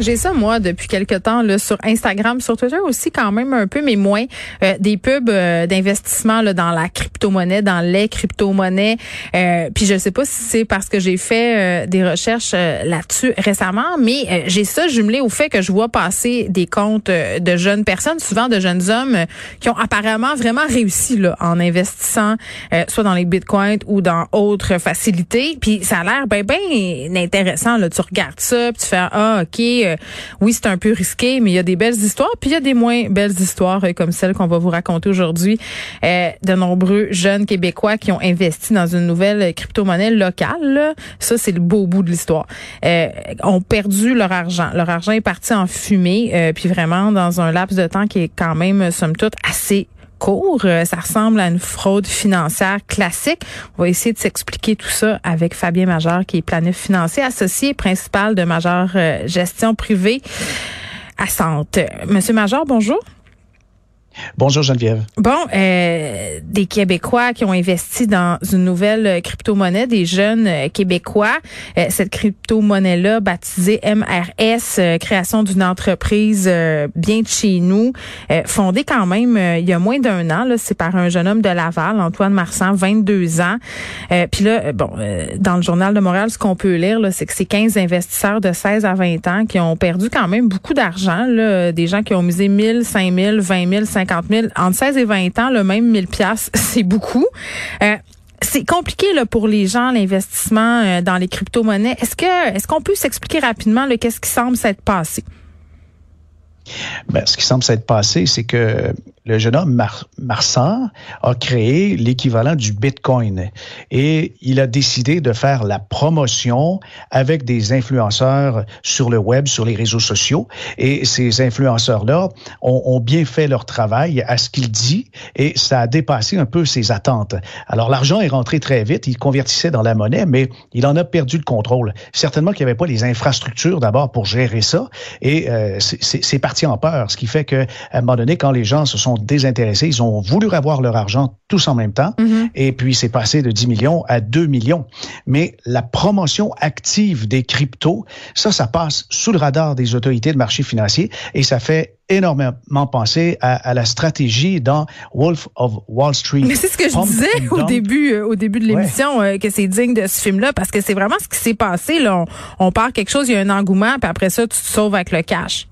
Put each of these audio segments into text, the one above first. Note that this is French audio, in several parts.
J'ai ça, moi, depuis quelque temps, là, sur Instagram, sur Twitter aussi, quand même un peu, mais moins. Euh, des pubs euh, d'investissement là, dans la crypto-monnaie, dans les crypto-monnaies. Euh, puis je sais pas si c'est parce que j'ai fait des recherches là-dessus récemment, mais j'ai ça jumelé au fait que je vois passer des comptes de jeunes personnes, souvent de jeunes hommes, qui ont apparemment vraiment réussi là, en investissant soit dans les bitcoins ou dans autres facilités. Puis ça a l'air bien, bien intéressant. Là. Tu regardes ça, puis tu fais, ah, OK, euh, oui, c'est un peu risqué, mais il y a des belles histoires, puis il y a des moins belles histoires euh, comme celle qu'on va vous raconter aujourd'hui euh, de nombreux jeunes Québécois qui ont investi dans une nouvelle crypto-monnaie locale. Ça, c'est le beau bout de l'histoire. ont perdu leur argent. Leur argent est parti en fumée, puis vraiment dans un laps de temps qui est quand même, somme toute, assez court. Euh, ça ressemble à une fraude financière classique. On va essayer de s'expliquer tout ça avec Fabien Major, qui est planif financier associé principal de Major euh, Gestion Privée à Sante. Monsieur Major, bonjour. Bonjour Geneviève. Bon, euh, des Québécois qui ont investi dans une nouvelle euh, crypto-monnaie, des jeunes euh, Québécois. Euh, cette crypto-monnaie-là, baptisée MRS, création d'une entreprise bien de chez nous, fondée quand même il y a moins d'un an. C'est par un jeune homme de Laval, Antoine Marsan, 22 ans. Puis là, bon, dans le journal de Montréal, ce qu'on peut lire, c'est que c'est 15 investisseurs de 16 à 20 ans qui ont perdu quand même beaucoup d'argent. Des gens qui ont misé 1000, 5000, 20 000, 50 50 000. Entre 16 et 20 ans, le même 1000 pièces, c'est beaucoup. Euh, c'est compliqué pour les gens l'investissement euh, dans les crypto-monnaies. Est-ce qu'on peut s'expliquer rapidement qu'est-ce qui semble s'être passé? Ben, ce qui semble s'être passé, c'est que le jeune homme Mar Marsan a créé l'équivalent du Bitcoin et il a décidé de faire la promotion avec des influenceurs sur le web, sur les réseaux sociaux. Et ces influenceurs-là ont, bien fait leur travail à ce qu'il dit et ça a dépassé un peu ses attentes. Alors l'argent est rentré très vite, il convertissait dans la monnaie, mais il en a perdu le contrôle. Certainement qu'il n'y avait pas les infrastructures d'abord pour gérer ça et euh, c'est parti en peur, ce qui fait que à un moment donné, quand les gens se sont désintéressés. Ils ont voulu avoir leur argent tous en même temps. Mm-hmm. Et puis, c'est passé de 10 millions à 2 millions. Mais la promotion active des cryptos, ça, ça passe sous le radar des autorités de marché financier et ça fait énormément penser à, la stratégie dans Wolf of Wall Street. Mais c'est ce que je disais au début, euh, au début de l'émission, euh, que c'est digne de ce film-là, parce que c'est vraiment ce qui s'est passé. Là. On, on part quelque chose, il y a un engouement, puis après ça, tu te sauves avec le cash.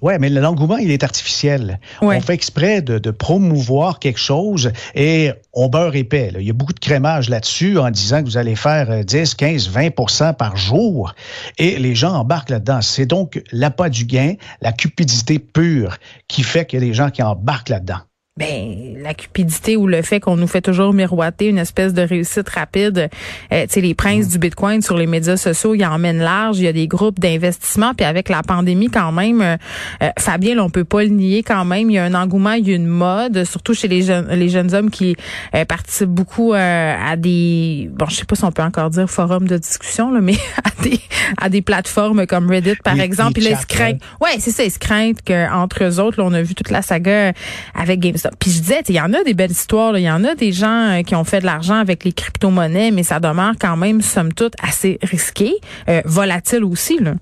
Oui, mais l'engouement, il est artificiel. On fait exprès de, de, promouvoir quelque chose et on beurre épais. Il y a beaucoup de crémage là-dessus en disant que vous allez faire 10, 15, 20% par jour et les gens embarquent là-dedans. C'est donc l'appât du gain, la cupidité pure qui fait qu'il y a des gens qui embarquent là-dedans ben la cupidité ou le fait qu'on nous fait toujours miroiter une espèce de réussite rapide. Euh, tu sais, les princes mm. du Bitcoin sur les médias sociaux, ils emmènent large. Il y a des groupes d'investissement. Puis avec la pandémie, quand même, euh, euh, Fabien, on peut pas le nier quand même. Il y a un engouement, il y a une mode, surtout chez les jeunes, les jeunes hommes qui participent beaucoup à des, bon, je sais pas si on peut encore dire forum de discussion, là, mais à des, à des plateformes comme Reddit, par exemple. Puis là, ils se craignent. Ouais, c'est ça, ils se craignent qu'entre eux autres, là, on a vu toute la saga avec GameStop puis je disais, il y en a des belles histoires, il y en a des gens euh, qui ont fait de l'argent avec les crypto-monnaies, mais ça demeure quand même, somme toute, assez risqué, euh, volatile aussi. Là.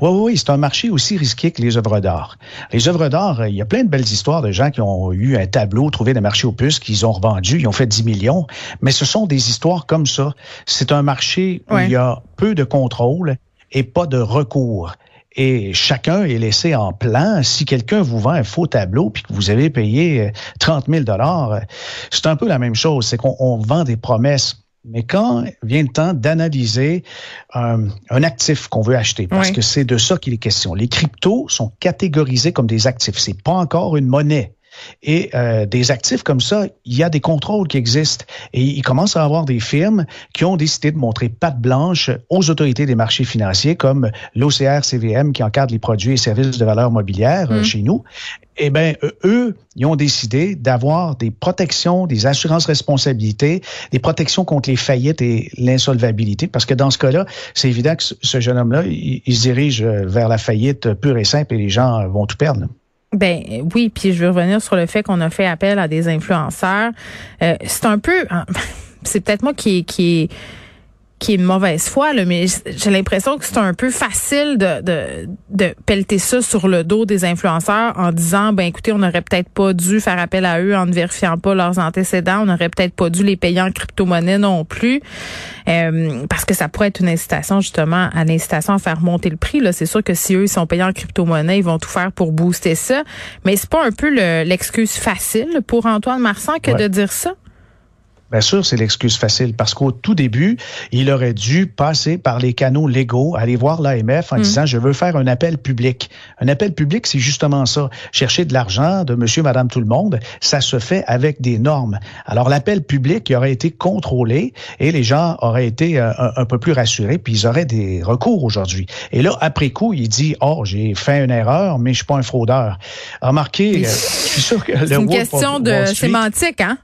Oui, oui, oui, c'est un marché aussi risqué que les œuvres d'art. Les œuvres d'art, euh, il y a plein de belles histoires de gens qui ont eu un tableau, trouvé des marchés aux puces, qu'ils ont revendu, ils ont fait 10 millions. Mais ce sont des histoires comme ça. C'est un marché où il y a peu de contrôle et pas de recours et chacun est laissé en plan. Si quelqu'un vous vend un faux tableau puis que vous avez payé 30 000 dollars, c'est un peu la même chose. C'est qu'on vend des promesses. Mais quand vient le temps d'analyser un, actif qu'on veut acheter, parce que c'est de ça qu'il est question. Les cryptos sont catégorisés comme des actifs. C'est pas encore une monnaie. Et euh, des actifs comme ça, il y a des contrôles qui existent. Et il commence à avoir des firmes qui ont décidé de montrer patte blanche aux autorités des marchés financiers, comme l'OCR CVM qui encadre les produits et services de valeur mobilière euh, mm. chez nous. Eh bien, eux, ils ont décidé d'avoir des protections, des assurances responsabilités, des protections contre les faillites et l'insolvabilité, parce que dans ce cas-là, c'est évident que ce jeune homme-là, il, se dirige vers la faillite pure et simple et les gens vont tout perdre. Ben oui, puis je veux revenir sur le fait qu'on a fait appel à des influenceurs. Euh, c'est un peu, c'est peut-être moi qui qui qui est une mauvaise foi, là, mais j'ai l'impression que c'est un peu facile de, de, de pelleter ça sur le dos des influenceurs en disant, ben écoutez, on n'aurait peut-être pas dû faire appel à eux en ne vérifiant pas leurs antécédents, on n'aurait peut-être pas dû les payer en crypto-monnaie non plus, euh, parce que ça pourrait être une incitation justement à l'incitation à faire monter le prix. Là, c'est sûr que si eux ils sont payés en crypto-monnaie, ils vont tout faire pour booster ça, mais c'est pas un peu l'excuse facile pour Antoine Marsan que de dire ça. Bien sûr, c'est l'excuse facile parce qu'au tout début, il aurait dû passer par les canaux légaux, aller voir l'AMF en mm. disant je veux faire un appel public. Un appel public, c'est justement ça. Chercher de l'argent de monsieur, madame, tout le monde, ça se fait avec des normes. Alors l'appel public il aurait été contrôlé et les gens auraient été euh, un, peu plus rassurés puis ils auraient des recours aujourd'hui. Et là, après coup, il dit oh j'ai fait une erreur, mais je suis pas un fraudeur. Remarquez, euh, je suis sûr que c'est une question de sémantique, hein?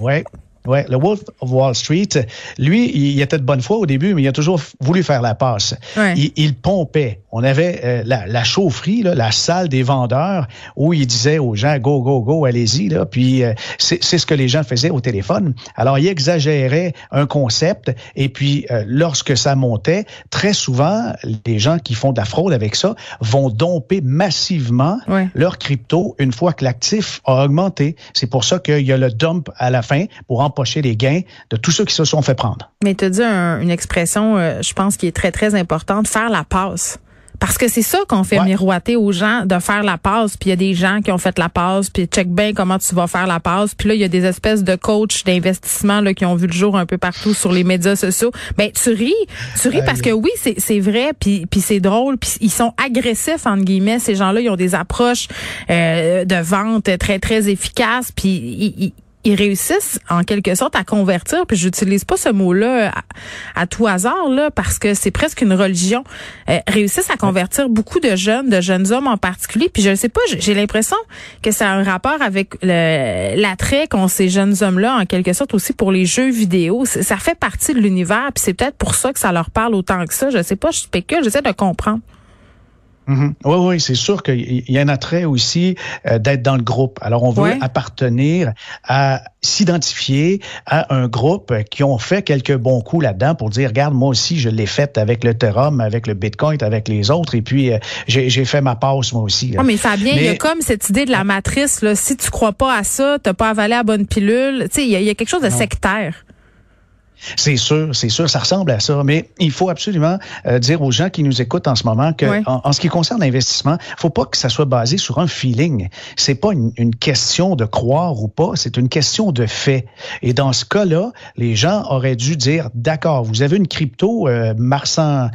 ouais. Ouais, le Wolf of Wall Street, lui, il était de bonne foi au début, mais il a toujours voulu faire la passe. Il, pompait. On avait euh, la, chaufferie, la salle des vendeurs, où il disait aux gens go, go, go, allez-y. Là. Puis euh, c'est ce que les gens faisaient au téléphone. Alors, il exagérait un concept, et puis euh, lorsque ça montait, très souvent, les gens qui font de la fraude avec ça vont domper massivement leur crypto une fois que l'actif a augmenté. C'est pour ça qu'il y a le dump à la fin pour en empocher les gains de tous ceux qui se sont fait prendre. Mais tu as dit une expression, euh, je pense, qui est très, très importante, faire la passe. Parce que c'est ça qu'on fait miroiter aux gens de faire la passe. Puis il y a des gens qui ont fait la passe, puis check bien comment tu vas faire la passe. Puis là, il y a des espèces de coachs d'investissement là qui ont vu le jour un peu partout sur les médias sociaux. Ben tu ris, tu ris parce que oui, c'est vrai, puis puis c'est drôle, puis ils sont agressifs entre guillemets. Ces gens-là, ils ont des approches euh, de vente très très efficaces, puis ils, ils réussissent en quelque sorte à convertir, puis j'utilise pas ce mot-là à, tout hasard là parce que c'est presque une religion. Euh, réussissent à convertir beaucoup de jeunes, de jeunes hommes en particulier. Puis je ne sais pas, j'ai l'impression que ça a un rapport avec l'attrait qu'ont ces jeunes hommes-là en quelque sorte aussi pour les jeux vidéo. Ça fait partie de l'univers, puis c'est peut-être pour ça que ça leur parle autant que ça. Je sais pas, je spécule, j'essaie de comprendre. Oui, oui, c'est sûr qu'il y a un attrait aussi euh, d'être dans le groupe. Alors, on veut appartenir à s'identifier à un groupe qui ont fait quelques bons coups là-dedans pour dire, regarde, moi aussi, je l'ai fait avec le Ethereum, avec le Bitcoin, avec les autres, et puis euh, j'ai fait ma passe moi aussi. mais Fabien, il y a comme cette idée de la matrice, là, si tu crois pas à ça, t'as pas avalé la bonne pilule, tu sais, il y, a quelque chose de sectaire. C'est sûr, c'est sûr, ça ressemble à ça. Mais il faut absolument euh, dire aux gens qui nous écoutent en ce moment que, en, ce qui concerne l'investissement, faut pas que ça soit basé sur un feeling. C'est pas une, question de croire ou pas, c'est une question de fait. Et dans ce cas-là, les gens auraient dû dire, d'accord, vous avez une crypto euh, Marsan,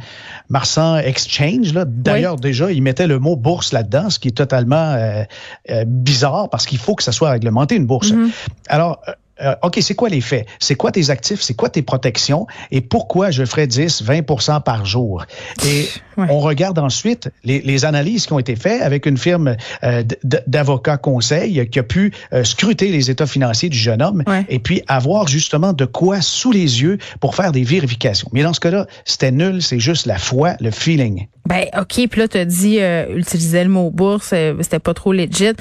Marsan Exchange. Là. D'ailleurs, déjà, ils mettaient le mot bourse là-dedans, ce qui est totalement euh, euh, bizarre parce qu'il faut que ça soit réglementé une bourse. Mm-hmm. Alors euh, OK, c'est quoi les faits? C'est quoi tes actifs? C'est quoi tes protections? Et pourquoi je ferais 10, 20% par jour? Et on regarde ensuite les, analyses qui ont été faites avec une firme euh, d'avocats conseil qui a pu euh, scruter les états financiers du jeune homme et puis avoir justement de quoi sous les yeux pour faire des vérifications. Mais dans ce cas-là, c'était nul, c'est juste la foi, le feeling. Ben OK, puis là tu as dit utiliser le mot bourse, c'était pas trop legit.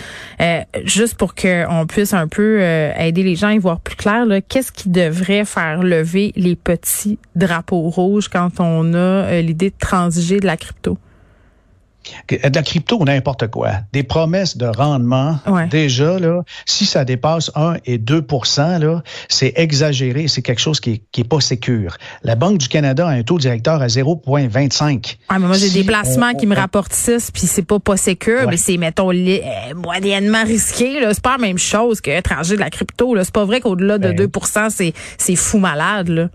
juste pour qu'on puisse un peu aider les gens à y voir plus clair, qu'est-ce qui devrait faire lever les petits drapeaux rouges quand on a l'idée de transiger de la crypto? De la crypto, n'importe quoi. Des promesses de rendement, déjà, là, si ça dépasse 1 et 2% là, c'est exagéré, c'est quelque chose qui n'est pas sécure. La Banque du Canada a un taux directeur à 0,25. Ah, moi, j'ai des placements qui me rapportent 6, puis c'est pas pas sécure, mais c'est, mettons, euh, moyennement risqué. C'est pas la même chose qu'étranger de la crypto. C'est pas vrai qu'au-delà de 2% ben c'est fou malade. Là.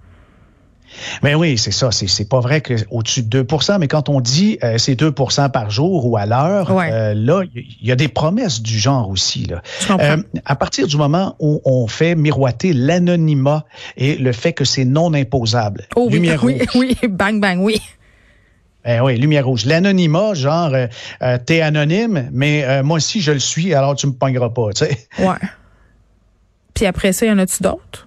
Mais oui, c'est ça. C'est pas vrai qu'au-dessus de 2% mais quand on dit euh, c'est 2% par jour ou à l'heure, euh, là, il y a des promesses du genre aussi. Là. Euh, à partir du moment où on fait miroiter l'anonymat et le fait que c'est non imposable. Oh, lumière oui, rouge. oui, bang, bang, oui. Ben oui, lumière rouge. L'anonymat, genre, t'es anonyme, mais moi aussi je le suis, alors tu me pogneras pas, tu sais. Ouais. Puis après ça, y en a-tu d'autres?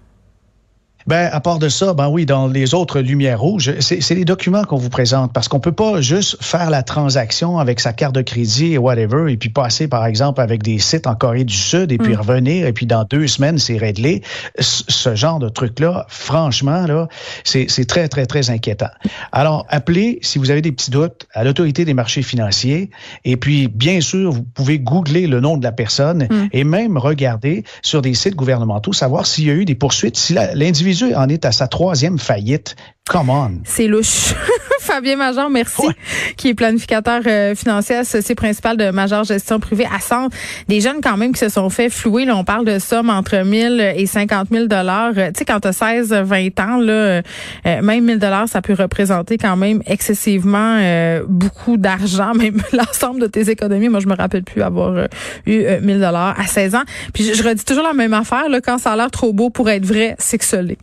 Ben, à part de ça, ben oui, dans les autres lumières rouges, c'est les documents qu'on vous présente parce qu'on peut pas juste faire la transaction avec sa carte de crédit et whatever et puis passer, par exemple, avec des sites en Corée du Sud et puis mm. revenir et puis dans deux semaines, c'est réglé. Ce genre de truc-là, franchement, là, c'est très, très, très inquiétant. Alors, appelez, si vous avez des petits doutes, à l'autorité des marchés financiers et puis, bien sûr, vous pouvez googler le nom de la personne mm. et même regarder sur des sites gouvernementaux, savoir s'il y a eu des poursuites, si l'individu en est à sa troisième faillite. Come on. C'est louche. Fabien Major, merci, qui est planificateur euh, financier associé principal de Major Gestion Privée à Centre. Des jeunes quand même qui se sont fait flouer. Là, on parle de sommes entre 1000 et 50 000 dollars. Euh, tu sais, quand tu as 16, 20 ans, là, euh, même 1000 dollars, ça peut représenter quand même excessivement beaucoup d'argent, même l'ensemble de tes économies. Moi, je me rappelle plus avoir eu 1000 dollars à 16 ans. Puis je, redis toujours la même affaire. Là, quand ça a l'air trop beau pour être vrai, c'est que ça l'est.